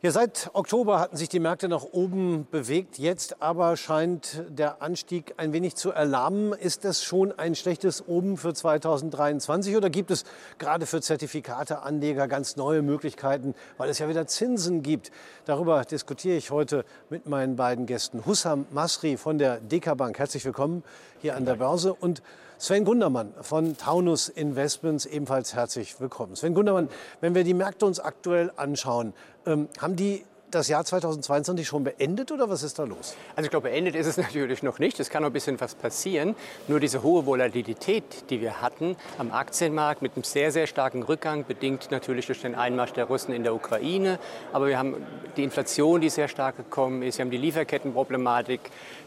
Ja, seit Oktober hatten sich die Märkte nach oben bewegt. Jetzt aber scheint der Anstieg ein wenig zu erlahmen. Ist das schon ein schlechtes Oben für 2023 oder gibt es gerade für Zertifikateanleger ganz neue Möglichkeiten, weil es ja wieder Zinsen gibt? Darüber diskutiere ich heute mit meinen beiden Gästen. Hussam Masri von der DK Bank. Herzlich willkommen hier an der Börse und Sven Gundermann von Taunus Investments, ebenfalls herzlich willkommen. Sven Gundermann, wenn wir die Märkte uns aktuell anschauen, ähm, haben die das Jahr 2022 schon beendet oder was ist da los? Also ich glaube, beendet ist es natürlich noch nicht. Es kann noch ein bisschen was passieren. Nur diese hohe Volatilität, die wir hatten am Aktienmarkt mit einem sehr, sehr starken Rückgang, bedingt natürlich durch den Einmarsch der Russen in der Ukraine. Aber wir haben die Inflation, die sehr stark gekommen ist. Wir haben die Lieferkettenproblematik.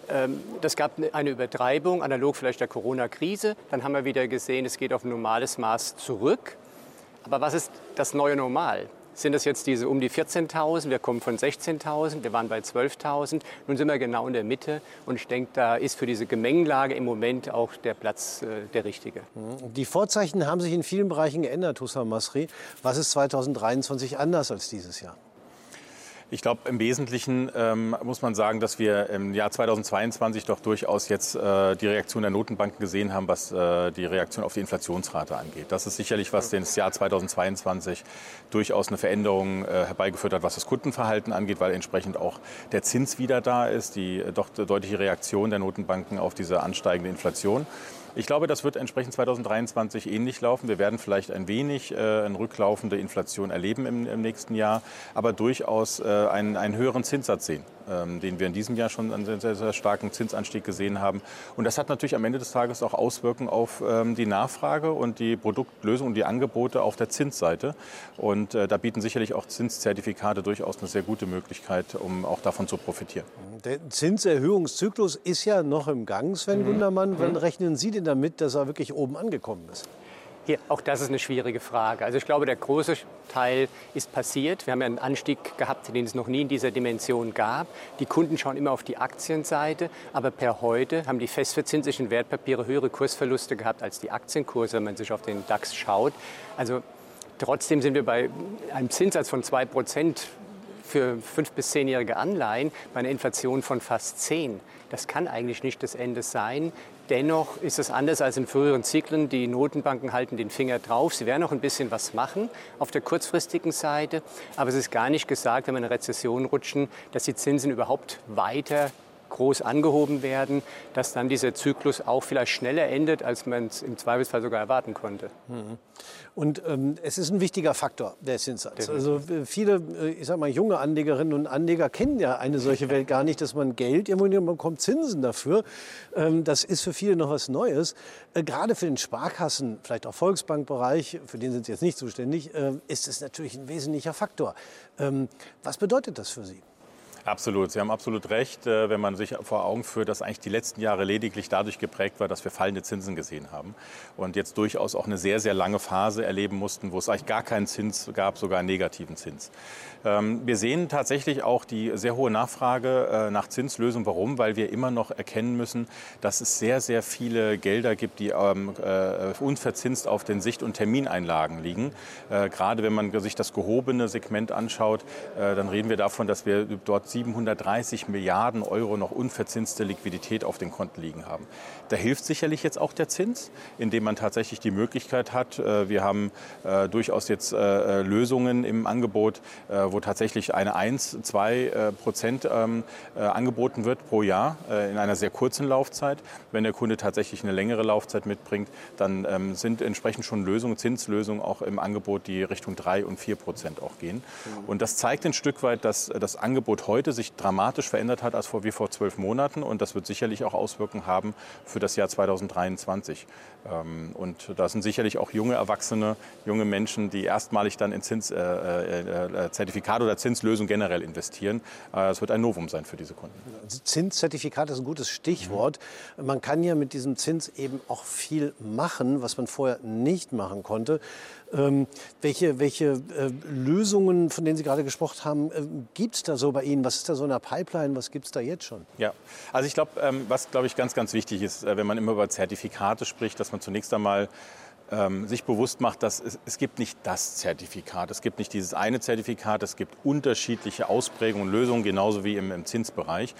Ähm, das gab eine Übertreibung, analog vielleicht der Corona-Krise. Dann haben wir wieder gesehen, es geht auf ein normales Maß zurück. Aber was ist das neue Normal? Sind das jetzt diese um die 14.000? Wir kommen von 16.000, wir waren bei 12.000. Nun sind wir genau in der Mitte und ich denke, da ist für diese Gemengelage im Moment auch der Platz äh, der richtige. Mhm. Die Vorzeichen haben sich in vielen Bereichen geändert, Hussam Masri. Was ist 2023 anders als dieses Jahr? Ich glaube, im Wesentlichen ähm, muss man sagen, dass wir im Jahr 2022 doch durchaus jetzt äh, die Reaktion der Notenbanken gesehen haben, was äh, die Reaktion auf die Inflationsrate angeht. Das ist sicherlich, was das Jahr 2022 durchaus eine Veränderung äh, herbeigeführt hat, was das Kundenverhalten angeht, weil entsprechend auch der Zins wieder da ist, die äh, doch deutliche Reaktion der Notenbanken auf diese ansteigende Inflation. Ich glaube, das wird entsprechend 2023 ähnlich laufen. Wir werden vielleicht ein wenig äh, eine rücklaufende Inflation erleben im, im nächsten Jahr, aber durchaus äh, einen, einen höheren Zinssatz sehen. Ähm, den wir in diesem Jahr schon einen sehr, sehr starken Zinsanstieg gesehen haben. Und das hat natürlich am Ende des Tages auch Auswirkungen auf ähm, die Nachfrage und die Produktlösung und die Angebote auf der Zinsseite. Und äh, da bieten sicherlich auch Zinszertifikate durchaus eine sehr gute Möglichkeit, um auch davon zu profitieren. Der Zinserhöhungszyklus ist ja noch im Gang, Sven mhm. Gundermann. Wann mhm. rechnen Sie denn damit, dass er wirklich oben angekommen ist? Hier, auch das ist eine schwierige Frage. Also ich glaube, der große Teil ist passiert. Wir haben ja einen Anstieg gehabt, den es noch nie in dieser Dimension gab. Die Kunden schauen immer auf die Aktienseite, aber per heute haben die festverzinslichen Wertpapiere höhere Kursverluste gehabt als die Aktienkurse, wenn man sich auf den DAX schaut. Also trotzdem sind wir bei einem Zinssatz von 2 Prozent für fünf- bis zehnjährige Anleihen bei einer Inflation von fast 10. Das kann eigentlich nicht das Ende sein. Dennoch ist es anders als in früheren Zyklen. Die Notenbanken halten den Finger drauf. Sie werden noch ein bisschen was machen auf der kurzfristigen Seite. Aber es ist gar nicht gesagt, wenn wir in eine Rezession rutschen, dass die Zinsen überhaupt weiter groß angehoben werden, dass dann dieser Zyklus auch vielleicht schneller endet, als man es im Zweifelsfall sogar erwarten konnte. Mhm. Und ähm, es ist ein wichtiger Faktor, der Zinssatz. Also viele, äh, ich sag mal, junge Anlegerinnen und Anleger kennen ja eine solche Welt gar nicht, dass man Geld, irgendwo bekommt Zinsen dafür. Ähm, das ist für viele noch was Neues. Äh, gerade für den Sparkassen, vielleicht auch Volksbankbereich, für den sind Sie jetzt nicht zuständig, äh, ist es natürlich ein wesentlicher Faktor. Ähm, was bedeutet das für Sie? Absolut, Sie haben absolut recht, äh, wenn man sich vor Augen führt, dass eigentlich die letzten Jahre lediglich dadurch geprägt war, dass wir fallende Zinsen gesehen haben und jetzt durchaus auch eine sehr, sehr lange Phase erleben mussten, wo es eigentlich gar keinen Zins gab, sogar einen negativen Zins. Ähm, wir sehen tatsächlich auch die sehr hohe Nachfrage äh, nach Zinslösungen. Warum? Weil wir immer noch erkennen müssen, dass es sehr, sehr viele Gelder gibt, die ähm, äh, unverzinst auf den Sicht- und Termineinlagen liegen. Gerade wenn man sich das gehobene Segment anschaut, dann reden wir davon, dass wir dort 730 Milliarden Euro noch unverzinste Liquidität auf den Konten liegen haben. Da hilft sicherlich jetzt auch der Zins, indem man tatsächlich die Möglichkeit hat. Äh, wir haben äh, durchaus jetzt äh, Lösungen im Angebot, wo tatsächlich eine 1, 2 Prozent ähm, angeboten wird pro Jahr in einer sehr kurzen Laufzeit. Wenn der Kunde tatsächlich eine längere Laufzeit mitbringt, dann ähm, sind entsprechend schon Lösungen, Zinslösungen auch im Angebot, die Richtung 3 und 4 Prozent auch gehen. Mhm. Und das zeigt ein Stück weit, dass das Angebot heute heute sich dramatisch verändert hat als vor, wie vor zwölf Monaten. Und das wird sicherlich auch Auswirkungen haben für das Jahr 2023. Ähm, und da sind sicherlich auch junge Erwachsene, junge Menschen, die erstmalig dann in Zins, äh, äh, äh Zertifikate oder Zinslösungen generell investieren. Äh, es wird ein Novum sein für diese Kunden. Zinszertifikat ist ein gutes Stichwort. Mhm. Man kann ja mit diesem Zins eben auch viel machen, was man vorher nicht machen konnte. Ähm, welche welche äh, Lösungen, von denen Sie gerade gesprochen haben, äh, gibt es da so bei Ihnen? Was ist da so in der Pipeline? Was gibt es da jetzt schon? Ja, also ich glaube, ähm, was glaube ich ganz, ganz wichtig ist, äh, wenn man immer über Zertifikate spricht, dass man zunächst einmal ähm, sich bewusst macht, dass es, es gibt nicht das Zertifikat, es gibt nicht dieses eine Zertifikat, es gibt unterschiedliche Ausprägungen und Lösungen, genauso wie im, im Zinsbereich.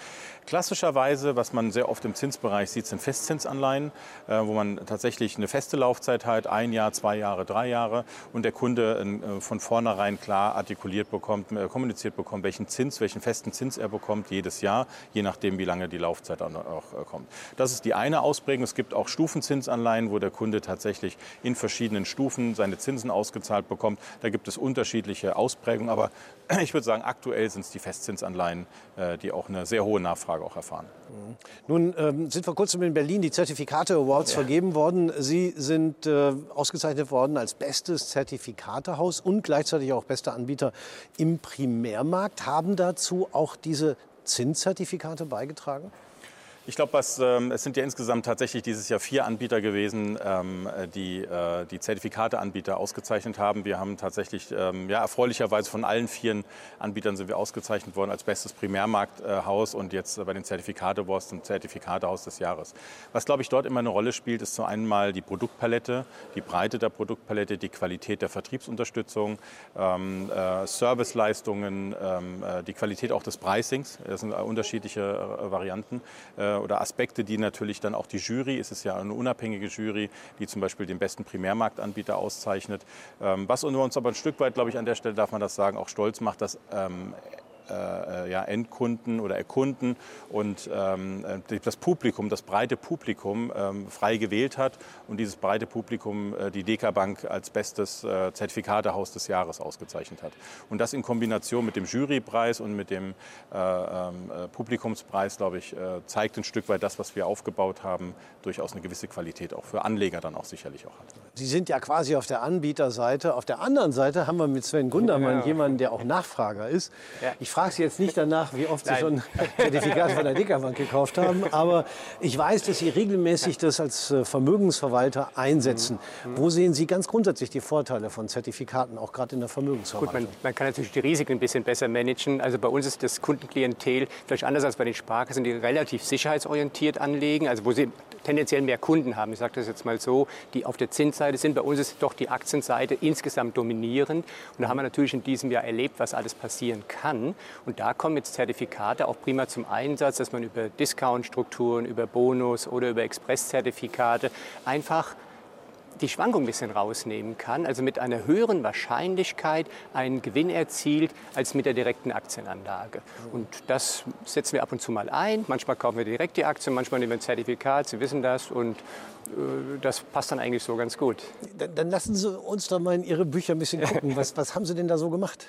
Klassischerweise, was man sehr oft im Zinsbereich sieht, sind Festzinsanleihen, äh, wo man tatsächlich eine feste Laufzeit hat, ein Jahr, zwei Jahre, drei Jahre und der Kunde äh, von vornherein klar artikuliert bekommt, äh, kommuniziert bekommt, welchen Zins, welchen festen Zins er bekommt jedes Jahr, je nachdem, wie lange die Laufzeit auch kommt. Das ist die eine Ausprägung. Es gibt auch Stufenzinsanleihen, wo der Kunde tatsächlich in verschiedenen Stufen seine Zinsen ausgezahlt bekommt. Da gibt es unterschiedliche Ausprägungen, aber ich würde sagen, aktuell sind es die Festzinsanleihen, die auch eine sehr hohe Nachfrage auch erfahren. Mhm. Nun ähm, sind vor kurzem in Berlin die Zertifikate Awards ja. vergeben worden. Sie sind äh, ausgezeichnet worden als bestes Zertifikatehaus und gleichzeitig auch bester Anbieter im Primärmarkt. Haben dazu auch diese Zinszertifikate beigetragen? Ich glaube, ähm, es sind ja insgesamt tatsächlich dieses Jahr vier Anbieter gewesen, ähm, die äh, die Zertifikateanbieter ausgezeichnet haben. Wir haben tatsächlich, ähm, ja, erfreulicherweise von allen vier Anbietern sind wir ausgezeichnet worden als bestes Primärmarkthaus und jetzt bei den Zertifikate Awards zum Zertifikatehaus des Jahres. Was, glaube ich, dort immer eine Rolle spielt, ist zum einen mal die Produktpalette, die Breite der Produktpalette, die Qualität der Vertriebsunterstützung, ähm, äh, Serviceleistungen, ähm, äh, die Qualität auch des Pricings. Das sind unterschiedliche äh, Varianten. Oder Aspekte, die natürlich dann auch die Jury, es ist ja eine unabhängige Jury, die zum Beispiel den besten Primärmarktanbieter auszeichnet. Ähm, was uns aber ein Stück weit, glaube ich, an der Stelle darf man das sagen, auch stolz macht, dass ähm, äh, ja, Endkunden oder Erkunden und ähm, das Publikum, das breite Publikum ähm, frei gewählt hat und dieses breite Publikum äh, die DK Bank als bestes äh, Zertifikatehaus des Jahres ausgezeichnet hat. Und das in Kombination mit dem Jurypreis und mit dem äh, ähm, äh, Publikumspreis, glaube ich, äh, zeigt ein Stück weit das, was wir aufgebaut haben, durchaus eine gewisse Qualität auch für Anleger dann auch sicherlich auch hat. Sie sind ja quasi auf der Anbieterseite. Auf der anderen Seite haben wir mit Sven Gundermann ja. jemanden, der auch Nachfrager ist. Ja. Ich frage Sie jetzt nicht danach, wie oft Sie schon Zertifikate von der Dickerbank gekauft haben, aber ich weiß, dass Sie regelmäßig das als äh, Vermögensverwalter einsetzen. Mhm. Wo sehen Sie ganz grundsätzlich die Vorteile von Zertifikaten, auch gerade in der Vermögensverwaltung? Gut, man, man, kann natürlich die Risiken ein bisschen besser managen. Also bei uns ist das Kundenklientel vielleicht anders als bei den Sparkassen, die relativ sicherheitsorientiert anlegen, also wo sie tendenziell mehr Kunden haben. Ich sage das jetzt mal so, die auf der Zinsseite sind. Bei uns ist doch die Aktienseite insgesamt dominierend. Und da haben wir natürlich in diesem Jahr erlebt, was alles passieren kann. Und da kommen jetzt Zertifikate auch prima zum Einsatz, dass man über Discount-Strukturen, über Bonus oder über Express-Zertifikate einfach die Schwankung ein bisschen rausnehmen kann, also mit einer höheren Wahrscheinlichkeit einen Gewinn erzielt als mit der direkten Aktienanlage. Und das setzen wir ab und zu mal ein. Manchmal kaufen wir direkt die Aktien, manchmal nehmen wir ein Zertifikat, Sie wissen das. Und äh, das passt dann eigentlich so ganz gut. Dann, dann, lassen Sie uns doch mal in Ihre Bücher ein bisschen gucken. Was, was, haben Sie denn da so gemacht?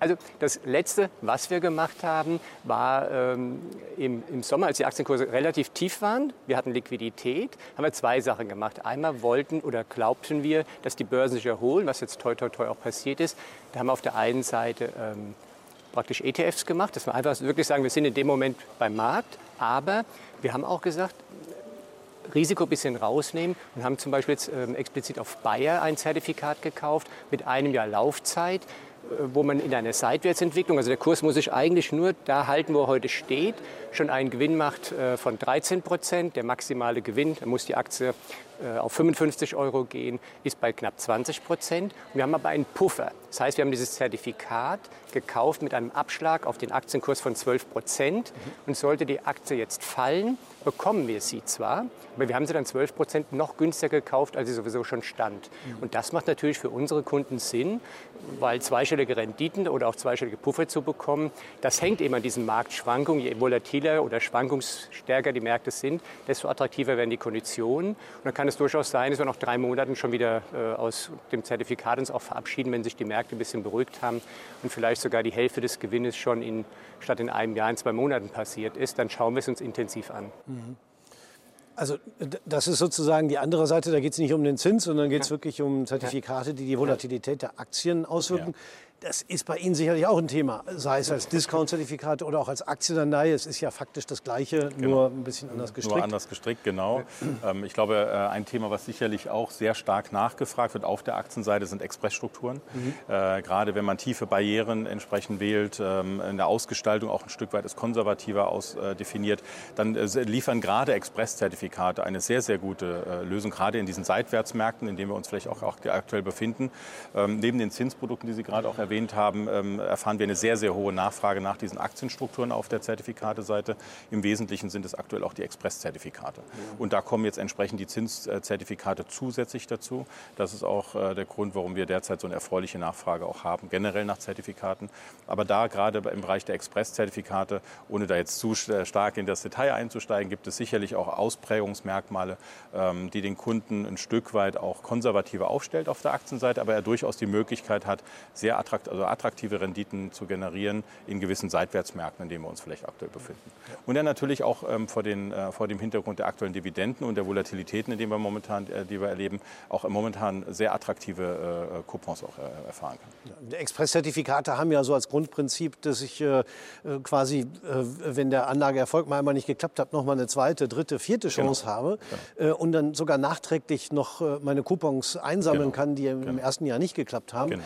Also das Letzte, was wir gemacht haben, war ähm, im, im, Sommer, als die Aktienkurse relativ tief waren, wir hatten Liquidität, haben wir zwei Sachen gemacht. Einmal wollten oder glaubten wir, dass die Börsen sich erholen, was jetzt toi toi toi auch passiert ist. Da haben wir auf der einen Seite ähm, praktisch ETFs gemacht, dass wir einfach wirklich sagen, wir sind in dem Moment beim Markt, aber wir haben auch gesagt, Risiko ein bisschen rausnehmen und haben zum Beispiel jetzt ähm, explizit auf Bayer ein Zertifikat gekauft mit einem Jahr Laufzeit, äh, wo man in einer Seitwärtsentwicklung, also der Kurs muss sich eigentlich nur da halten, wo er heute steht, schon einen Gewinn macht äh, von 13 Prozent. Der maximale Gewinn, da muss die Aktie auf 55 Euro gehen, ist bei knapp 20 Prozent. Wir haben aber einen Puffer. Das heißt, wir haben dieses Zertifikat gekauft mit einem Abschlag auf den Aktienkurs von 12 Prozent. Und sollte die Aktie jetzt fallen, bekommen wir sie zwar, aber wir haben sie dann 12 Prozent noch günstiger gekauft, als sie sowieso schon stand. Und das macht natürlich für unsere Kunden Sinn, weil zweistellige Renditen oder auch zweistellige Puffer zu bekommen, das hängt eben an diesen Marktschwankungen. Je volatiler oder schwankungsstärker die Märkte sind, desto attraktiver werden die Konditionen. Und dann kann es durchaus sein, dass wir nach drei Monaten schon wieder äh, aus dem Zertifikat uns auch verabschieden, wenn sich die Märkte ein bisschen beruhigt haben und vielleicht sogar die Hälfte des Gewinnes schon in, statt in einem Jahr in zwei Monaten passiert ist. Dann schauen wir es uns intensiv an. Mhm. Also das ist sozusagen die andere Seite, da geht es nicht um den Zins, sondern geht es ja. wirklich um Zertifikate, die die Volatilität der Aktien auswirken. Ja. Das ist bei Ihnen sicherlich auch ein Thema, sei es als Discount-Zertifikat oder auch als Aktienanleihe. Es ist ja faktisch das Gleiche, genau. nur ein bisschen anders gestrickt. Nur anders gestrickt, genau. Ähm, ich glaube, äh, ein Thema, was sicherlich auch sehr stark nachgefragt wird auf der Aktienseite, sind Expressstrukturen. Mhm. Äh, gerade wenn man tiefe Barrieren entsprechend wählt, ähm, in der Ausgestaltung auch ein Stück weit ist konservativer ausdefiniert, dann äh, liefern gerade Express-Zertifikate eine sehr, sehr gute äh, Lösung, gerade in diesen Seitwärtsmärkten, in denen wir uns vielleicht auch, auch aktuell befinden. Ähm, neben den Zinsprodukten, die Sie gerade auch erwähnt erwähnt haben, ähm, erfahren wir eine sehr, sehr hohe Nachfrage nach diesen Aktienstrukturen auf der Zertifikateseite. Im Wesentlichen sind es aktuell auch die Express-Zertifikate. Und da kommen jetzt entsprechend die Zinszertifikate zusätzlich dazu. Das ist auch äh, der Grund, warum wir derzeit so eine erfreuliche Nachfrage auch haben, generell nach Zertifikaten. Aber da gerade im Bereich der Express-Zertifikate, ohne da jetzt zu stark in das Detail einzusteigen, gibt es sicherlich auch Ausprägungsmerkmale, ähm, die den Kunden ein Stück weit auch konservativer aufstellt auf der Aktienseite, aber er durchaus die Möglichkeit hat, sehr attraktiv attraktiv, also attraktive Renditen zu generieren in gewissen Seitwärtsmärkten, in denen wir uns vielleicht aktuell befinden. Und dann natürlich auch ähm, vor, den, äh, vor dem Hintergrund der aktuellen Dividenden und der Volatilitäten, in denen wir momentan, äh, die wir erleben, auch momentan sehr attraktive äh, Coupons auch äh, erfahren kann. Expresszertifikate haben ja so als Grundprinzip, dass ich äh, äh, quasi, wenn der Anlageerfolg mal einmal nicht geklappt hat, noch mal eine zweite, dritte, vierte genau. Chance genau. habe genau. und dann sogar nachträglich noch meine Coupons einsammeln genau. kann, die im genau. ersten Jahr nicht geklappt haben.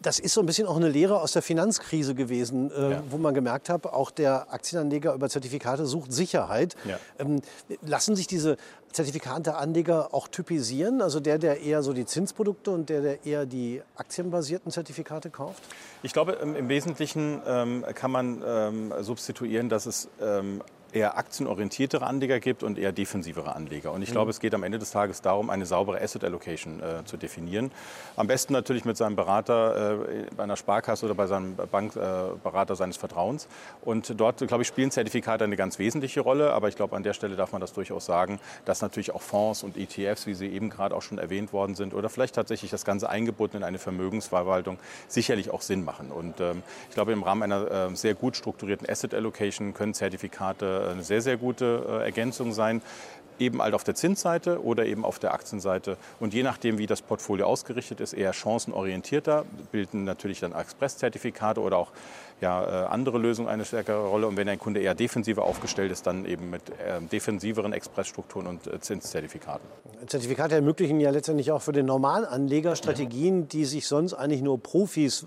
Das ist so ein bisschen auch eine Lehre aus der Finanzkrise gewesen, äh, ja. wo man gemerkt hat, auch der Aktienanleger über Zertifikate sucht Sicherheit. Ja. Ähm, lassen sich diese Zertifikateanleger auch typisieren? Also der, der eher so die Zinsprodukte und der, der eher die aktienbasierten Zertifikate kauft? Ich glaube, im Wesentlichen ähm, kann man ähm, substituieren, dass es ähm, eher aktienorientiertere Anleger gibt und eher defensivere Anleger. Und ich glaube, mhm. es geht am Ende des Tages darum, eine saubere Asset Allocation äh, zu definieren. Am besten natürlich mit seinem Berater äh, bei einer Sparkasse oder bei seinem Bankberater äh, seines Vertrauens. Und dort, glaube ich, spielen Zertifikate eine ganz wesentliche Rolle. Aber ich glaube, an der Stelle darf man das durchaus sagen, dass natürlich auch Fonds und ETFs, wie sie eben gerade auch schon erwähnt worden sind, oder vielleicht tatsächlich das Ganze eingebunden in eine Vermögensverwaltung, sicherlich auch Sinn machen. Und ähm, ich glaube, im Rahmen einer äh, sehr gut strukturierten Asset Allocation können Zertifikate eine sehr, sehr gute äh, Ergänzung sein eben halt auf der Zinsseite oder eben auf der Aktienseite. Und je nachdem, wie das Portfolio ausgerichtet ist, eher chancenorientierter, bilden natürlich dann Express-Zertifikate oder auch ja, äh, andere Lösungen eine stärkere Rolle. Und wenn ein Kunde eher defensiver aufgestellt ist, dann eben mit äh, defensiveren Expressstrukturen und äh, Zinszertifikaten. Zertifikate ermöglichen ja letztendlich auch für den Normalanleger Strategien, die sich sonst eigentlich nur Profis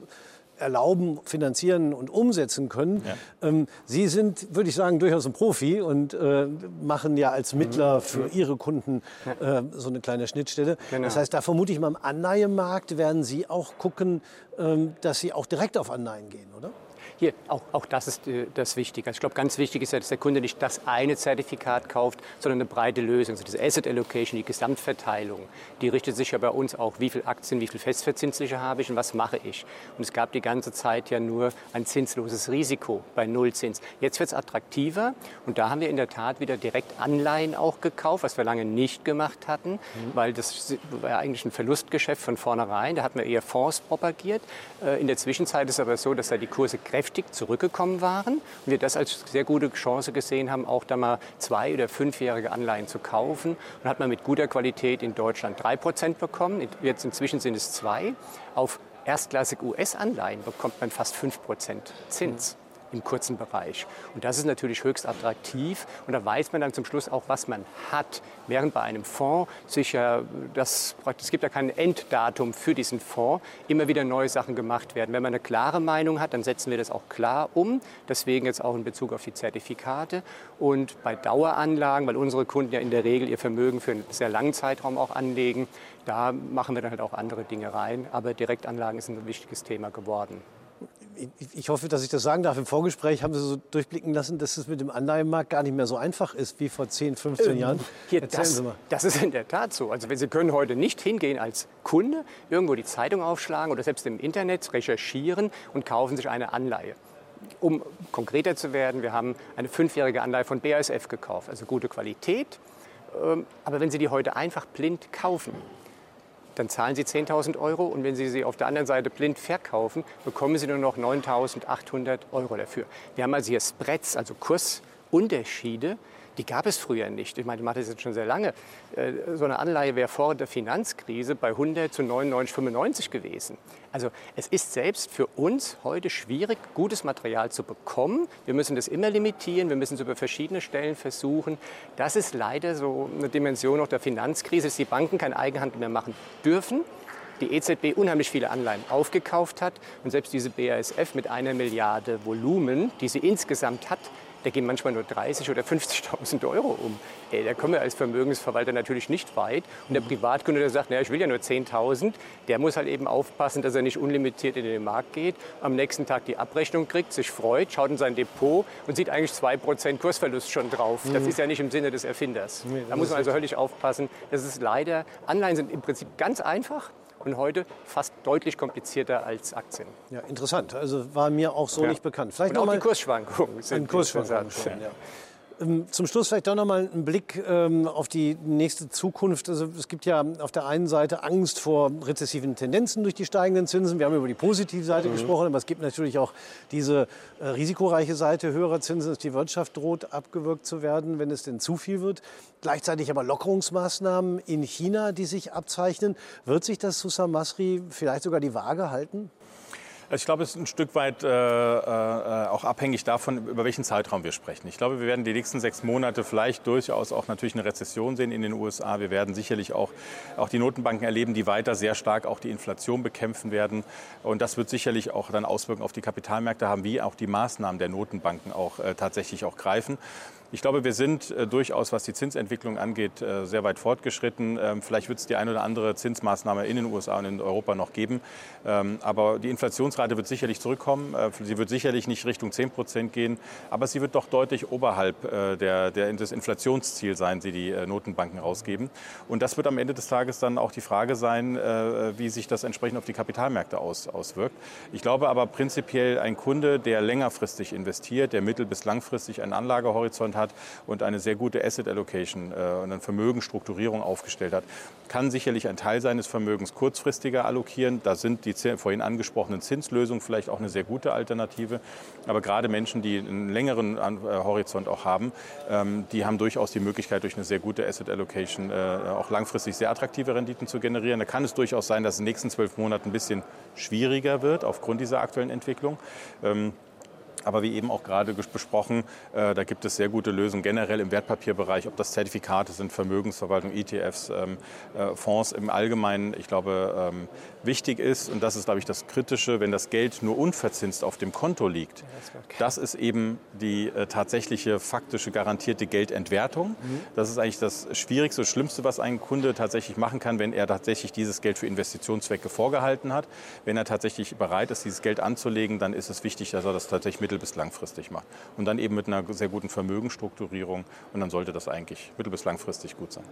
erlauben, finanzieren und umsetzen können. Ja. Ähm, Sie sind, würde ich sagen, durchaus ein Profi und äh, machen ja als Mittler mhm. für Ihre Kunden äh, so eine kleine Schnittstelle. Genau. Das heißt, da vermute ich mal im Anleihemarkt werden Sie auch gucken, ähm, dass Sie auch direkt auf Anleihen gehen, oder? Hier, auch, auch das ist äh, das Wichtige. Also ich glaube, ganz wichtig ist ja, dass der Kunde nicht das eine Zertifikat kauft, sondern eine breite Lösung. Also diese Asset Allocation, die Gesamtverteilung, die richtet sich ja bei uns auch, wie viele Aktien, wie viel Festverzinsliche habe ich und was mache ich. Und es gab die ganze Zeit ja nur ein zinsloses Risiko bei Nullzins. Jetzt wird es attraktiver und da haben wir in der Tat wieder direkt Anleihen auch gekauft, was wir lange nicht gemacht hatten, mhm. weil das war ja eigentlich ein Verlustgeschäft von vornherein. Da hatten wir eher Fonds propagiert. Äh, in der Zwischenzeit ist es aber so, dass da die Kurse kräftig kräftig zurückgekommen waren und wir das als sehr gute Chance gesehen haben, auch da mal zwei- oder fünfjährige Anleihen zu kaufen. Und hat man mit guter Qualität in Deutschland 3% bekommen, jetzt inzwischen sind es zwei. Auf erstklassige US-Anleihen bekommt man fast 5% Zins im kurzen Bereich. Und das ist natürlich höchst attraktiv und da weiß man dann zum Schluss auch, was man hat. Während bei einem Fonds sicher, das, es gibt ja kein Enddatum für diesen Fonds, immer wieder neue Sachen gemacht werden. Wenn man eine klare Meinung hat, dann setzen wir das auch klar um. Deswegen jetzt auch in Bezug auf die Zertifikate. Und bei Daueranlagen, weil unsere Kunden ja in der Regel ihr Vermögen für einen sehr langen Zeitraum auch anlegen, da machen wir dann halt auch andere Dinge rein. Aber Direktanlagen ist ein wichtiges Thema geworden ich hoffe, dass ich das sagen darf. Im Vorgespräch haben Sie so durchblicken lassen, dass es mit dem Anleihenmarkt gar nicht mehr so einfach ist wie vor 10, 15 ähm, Jahren. Hier, Erzählen das, Sie mal. Das ist in der Tat so. Also Sie können heute nicht hingehen als Kunde, irgendwo die Zeitung aufschlagen oder selbst im Internet recherchieren und kaufen sich eine Anleihe. Um konkreter zu werden, wir haben eine fünfjährige Anleihe von BASF gekauft, also gute Qualität. Ähm, aber wenn Sie die heute einfach blind kaufen, dann zahlen Sie 10.000 Euro und wenn Sie sie auf der anderen Seite blind verkaufen, bekommen Sie nur noch 9.800 Euro dafür. Wir haben also hier Spreads, also Kursunterschiede, die gab es früher nicht. Ich meine, ich mache das jetzt schon sehr lange. Äh, so eine Anleihe wäre vor der Finanzkrise bei 100 zu 99,95 gewesen. Also es ist selbst für uns heute schwierig, gutes Material zu bekommen. Wir müssen das immer limitieren, wir müssen es über verschiedene Stellen versuchen. Das ist leider so eine Dimension auch der Finanzkrise, dass die Banken kein Eigenhandel mehr machen dürfen die EZB unheimlich viele Anleihen aufgekauft hat und selbst diese BASF mit einer Milliarde Volumen, die sie insgesamt hat, da gehen manchmal nur 30 oder 50.000 Euro um. Ey, da kommen wir als Vermögensverwalter natürlich nicht weit. Und der Privatkunde, der sagt, naja, ich will ja nur 10.000, der muss halt eben aufpassen, dass er nicht unlimitiert in den Markt geht, am nächsten Tag die Abrechnung kriegt, sich freut, schaut in sein Depot und sieht eigentlich 2% Kursverlust schon drauf. Das mhm. ist ja nicht im Sinne des Erfinders. da muss man also höllisch aufpassen. Das ist leider, Anleihen sind im Prinzip ganz einfach und heute fast deutlich komplizierter als Aktien. Ja, interessant. Also war mir auch so ja. nicht bekannt. Vielleicht und auch die Kursschwankungen sind Kursschwankungen schon, ja. Ähm, zum Schluss vielleicht doch noch mal einen Blick ähm, auf die nächste Zukunft. Also es gibt ja auf der einen Seite Angst vor rezessiven Tendenzen durch die steigenden Zinsen. Wir haben über die positive Seite mhm. gesprochen, aber es gibt natürlich auch diese äh, risikoreiche Seite höherer Zinsen, dass die Wirtschaft droht abgewürgt zu werden, wenn es denn zu viel wird. Gleichzeitig aber Lockerungsmaßnahmen in China, die sich abzeichnen. Wird sich das Susan Masri vielleicht sogar die Waage halten? Ich glaube, es ist ein Stück weit äh, äh, auch abhängig davon, über welchen Zeitraum wir sprechen. Ich glaube, wir werden die nächsten sechs Monate vielleicht durchaus auch natürlich eine Rezession sehen in den USA. Wir werden sicherlich auch, auch die Notenbanken erleben, die weiter sehr stark auch die Inflation bekämpfen werden. Und das wird sicherlich auch dann Auswirkungen auf die Kapitalmärkte haben, wie auch die Maßnahmen der Notenbanken auch äh, tatsächlich auch greifen. Ich glaube, wir sind äh, durchaus, was die Zinsentwicklung angeht, äh, sehr weit fortgeschritten. Ähm, vielleicht wird es die eine oder andere Zinsmaßnahme in den USA und in Europa noch geben. Ähm, aber die Inflationsrate wird sicherlich zurückkommen. Äh, sie wird sicherlich nicht Richtung 10 Prozent gehen, aber sie wird doch deutlich oberhalb der, der, des Inflationsziels sein, die die Notenbanken rausgeben. Und das wird am Ende des Tages dann auch die Frage sein, wie sich das entsprechend auf die Kapitalmärkte aus, auswirkt. Ich glaube aber prinzipiell ein Kunde, der längerfristig investiert, der mittel- bis langfristig einen Anlagehorizont hat und eine sehr gute Asset Allocation äh, und eine Vermögensstrukturierung aufgestellt hat, kann sicherlich einen Teil seines Vermögens kurzfristiger allokieren. Da sind die vorhin angesprochenen Zinslösungen vielleicht auch eine sehr gute Alternative. Aber gerade Menschen, die einen längeren äh, Horizont auch haben, ähm, die haben durchaus die Möglichkeit, durch eine sehr gute Asset Allocation äh, auch langfristig sehr attraktive Renditen zu generieren. Da kann es durchaus sein, dass es in den nächsten zwölf Monaten ein bisschen schwieriger wird aufgrund dieser aktuellen Entwicklung. Aber wie eben auch gerade besprochen, äh, da gibt es sehr gute Lösungen generell im Wertpapierbereich, ob das Zertifikate sind, Vermögensverwaltung, ETFs, ähm, äh, Fonds im Allgemeinen. Ich glaube, ähm, wichtig ist, und das ist, glaube ich, das Kritische, wenn das Geld nur unverzinst auf dem Konto liegt, das ist eben die äh, tatsächliche, faktische, garantierte Geldentwertung. Mhm. Das ist eigentlich das Schwierigste, Schlimmste, was ein Kunde tatsächlich machen kann, wenn er tatsächlich dieses Geld für Investitionszwecke vorgehalten hat. Wenn er tatsächlich bereit ist, dieses Geld anzulegen, dann ist es wichtig, dass er das tatsächlich mittel- bis langfristig macht. Und dann eben mit einer sehr guten Vermögensstrukturierung. Und dann sollte das eigentlich mittel- bis langfristig gut sein.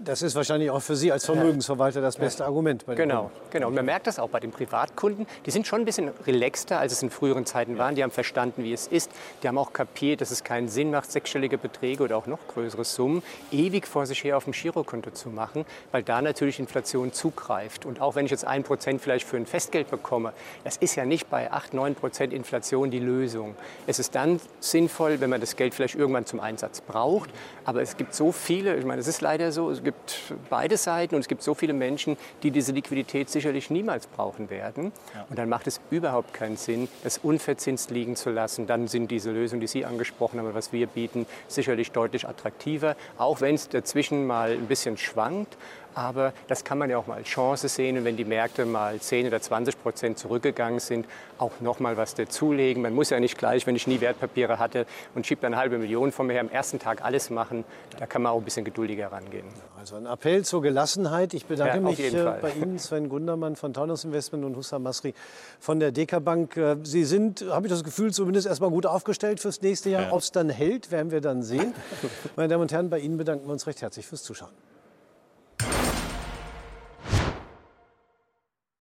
Das ist wahrscheinlich auch für Sie als Vermögensverwalter das beste ja. Argument. Bei genau, Kunden. genau. Und man merkt das auch bei den Privatkunden. Die sind schon ein bisschen relaxter, als es in früheren Zeiten waren. Die haben verstanden, wie es ist. Die haben auch kapiert, dass es keinen Sinn macht, sechsstellige Beträge oder auch noch größere Summen ewig vor sich her auf dem Girokonto zu machen, weil da natürlich Inflation zugreift. Und auch wenn ich jetzt ein Prozent vielleicht für ein Festgeld bekomme, das ist ja nicht bei 8, 9 Prozent Inflation die Lösung. Es ist dann sinnvoll, wenn man das Geld vielleicht irgendwann zum Einsatz braucht. Aber es gibt so viele, ich meine, es ist leider so, es gibt beide Seiten und es gibt so viele Menschen, die diese Liquidität sicherlich niemals brauchen werden. Ja. Und dann macht es überhaupt keinen Sinn, das unverzinst liegen zu lassen. Dann sind diese Lösungen, die Sie angesprochen haben, was wir bieten, sicherlich deutlich attraktiver, auch wenn es dazwischen mal ein bisschen schwankt. Aber das kann man ja auch mal als Chance sehen. Und wenn die Märkte mal 10 oder 20 Prozent zurückgegangen sind, auch noch mal was dazulegen. Man muss ja nicht gleich, wenn ich nie Wertpapiere hatte und schiebt eine halbe Million von mir her, am ersten Tag alles machen. Da kann man auch ein bisschen geduldiger rangehen. Also ein Appell zur Gelassenheit. Ich bedanke ja, mich äh, bei Ihnen, Sven Gundermann von Taunus Investment und Hussam Masri von der DK Bank. Äh, Sie sind, habe ich das Gefühl, zumindest erstmal gut aufgestellt fürs nächste Jahr. Ja. Ob es dann hält, werden wir dann sehen. Meine Damen und Herren, bei Ihnen bedanken wir uns recht herzlich fürs Zuschauen.